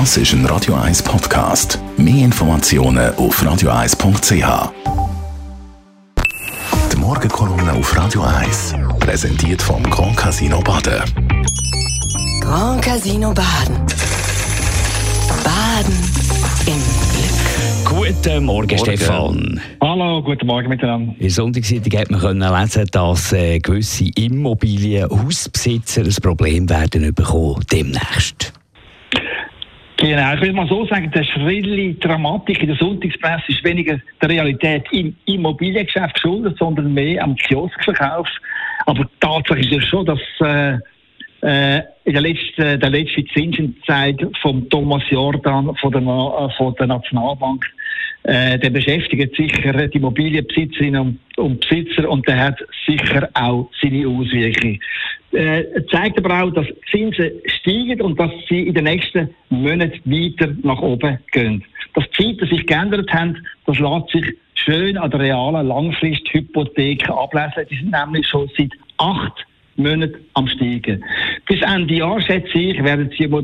Das ist ein Radio 1 Podcast. Mehr Informationen auf radio1.ch. Die Morgenkolumne auf Radio 1 präsentiert vom Grand Casino Baden. Grand Casino Baden. Baden im Glück. Guten Morgen, Stefan. Hallo, guten Morgen miteinander. In der Sonntagszeitung hat man können lesen, dass äh, gewisse Immobilienhausbesitzer ein Problem werden bekommen demnächst. Genau, ich will mal so sagen, die schrille Dramatik in der Sonntagspresse ist weniger der Realität im Immobiliengeschäft geschuldet, sondern mehr am Kioskverkauf. Aber Tatsache ist ja schon, dass äh, äh, in der letzten, der letzten Zinsentscheid von Thomas Jordan von der, äh, von der Nationalbank, äh, der beschäftigt sicher die Immobilienbesitzerinnen und, und Besitzer und der hat sicher auch seine Auswirkungen. Äh, zeigt aber auch, dass Zinsen steigen und dass sie in den nächsten Monaten weiter nach oben gehen. Dass die Zeiten sich geändert haben, das lässt sich schön an der realen Langfristhypothek ablesen. Die sind nämlich schon seit acht Monaten am Steigen. Bis Ende Jahr, schätze ich, werden sie etwa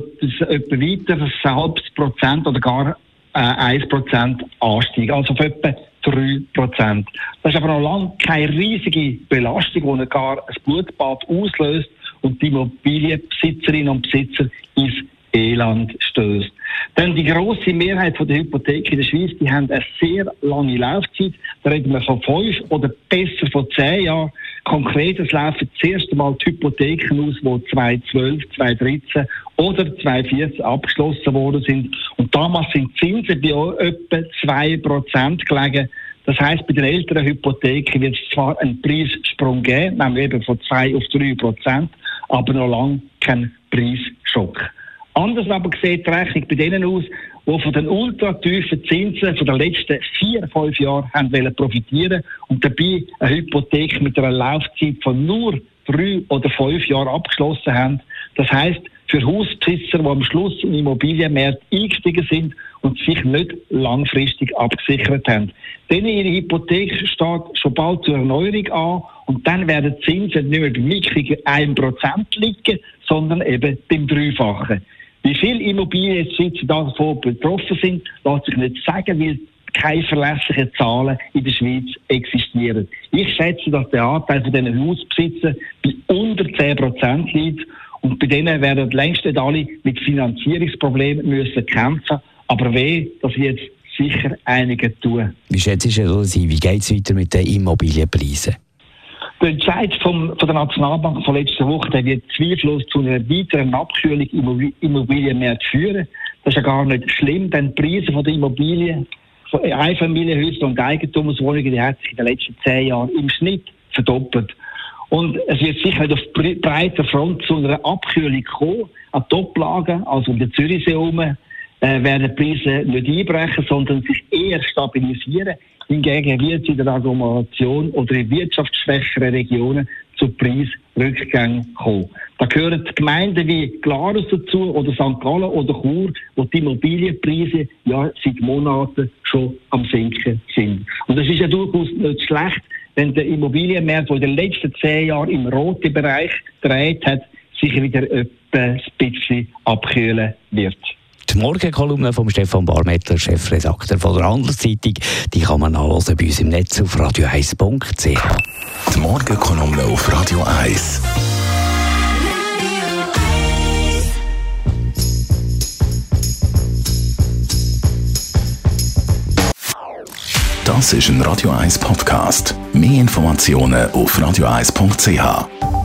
weiter ein halbes Prozent oder gar äh, 1 Prozent ansteigen. Also auf etwa 3 Prozent. Das ist aber noch lange keine riesige Belastung, die gar ein Blutbad auslöst und die Immobilienbesitzerinnen und Besitzer ins Elend stößt. Denn die grosse Mehrheit der Hypotheken in der Schweiz, die haben eine sehr lange Laufzeit. Da reden wir von fünf oder besser von zehn Jahren. Konkret, es laufen zuerst einmal die Hypotheken aus, die 2012, 2013 oder 2014 abgeschlossen worden sind. Und damals sind die Zinsen bei etwa 2% gelegen. Das heißt, bei den älteren Hypotheken wird es zwar einen Preissprung geben, nämlich eben von 2 auf 3 Prozent, aber noch lange kein Preisschock. Anders aber sieht die Rechnung bei denen aus, die von den ultratiefen Zinsen von den letzten vier, fünf Jahren haben wollen profitieren und dabei eine Hypothek mit einer Laufzeit von nur drei oder fünf Jahren abgeschlossen haben. Das heißt, für Hausbesitzer, die am Schluss in Immobilienmärkte eingestiegen sind und sich nicht langfristig abgesichert haben. Denen ihre Hypothek steht schon bald zur Erneuerung an und dann werden die Zinsen nicht mehr beim mickrigen 1% liegen, sondern eben beim Dreifachen. Wie viele Immobilienbesitzer davon betroffen sind, lässt sich nicht sagen, weil keine verlässlichen Zahlen in der Schweiz existieren. Ich schätze, dass der Anteil von diesen Hausbesitzern bei unter 10% liegt und bei denen werden längst nicht alle mit Finanzierungsproblemen müssen kämpfen. Aber weh, dass jetzt sicher einige tun. Wie schätzt du das? Wie geht es weiter mit den Immobilienpreisen? Der Entscheid vom, von der Nationalbank von letzter Woche der wird zweifellos zu einer weiteren Abkühlung im Immobil- Immobilienmärkte führen. Das ist ja gar nicht schlimm, denn die Preise von der Immobilien, von Einfamilienhäusern und Eigentumswohnungen, die hat sich in den letzten zehn Jahren im Schnitt verdoppelt. Und es wird sicher auf bre- breiter Front zu einer Abkühlung kommen. An Toplagen, also um den Zürichsee herum, äh, werden die Preise nicht einbrechen, sondern sich eher stabilisieren. Hingegen wird es in der Agglomeration oder in wirtschaftsschwächeren Regionen zu Preisrückgängen kommen. Da gehören Gemeinden wie Glarus dazu oder St. Gallen oder Chur, wo die Immobilienpreise ja seit Monaten schon am Sinken sind. Und es ist ja durchaus nicht schlecht, wenn der Immobilienmarkt, der in den letzten zehn Jahren im roten Bereich gedreht hat, sich wieder etwa ein bisschen abkühlen wird. Die Morgenkolumne von Stefan Barmettler, Chefredakteur von der Handelszeitung, die kann man nachlesen bei uns im Netz auf radio1.ch. Die Morgenkolumne auf Radio 1. Das ist ein Radio 1 Podcast. Mehr Informationen auf radio1.ch.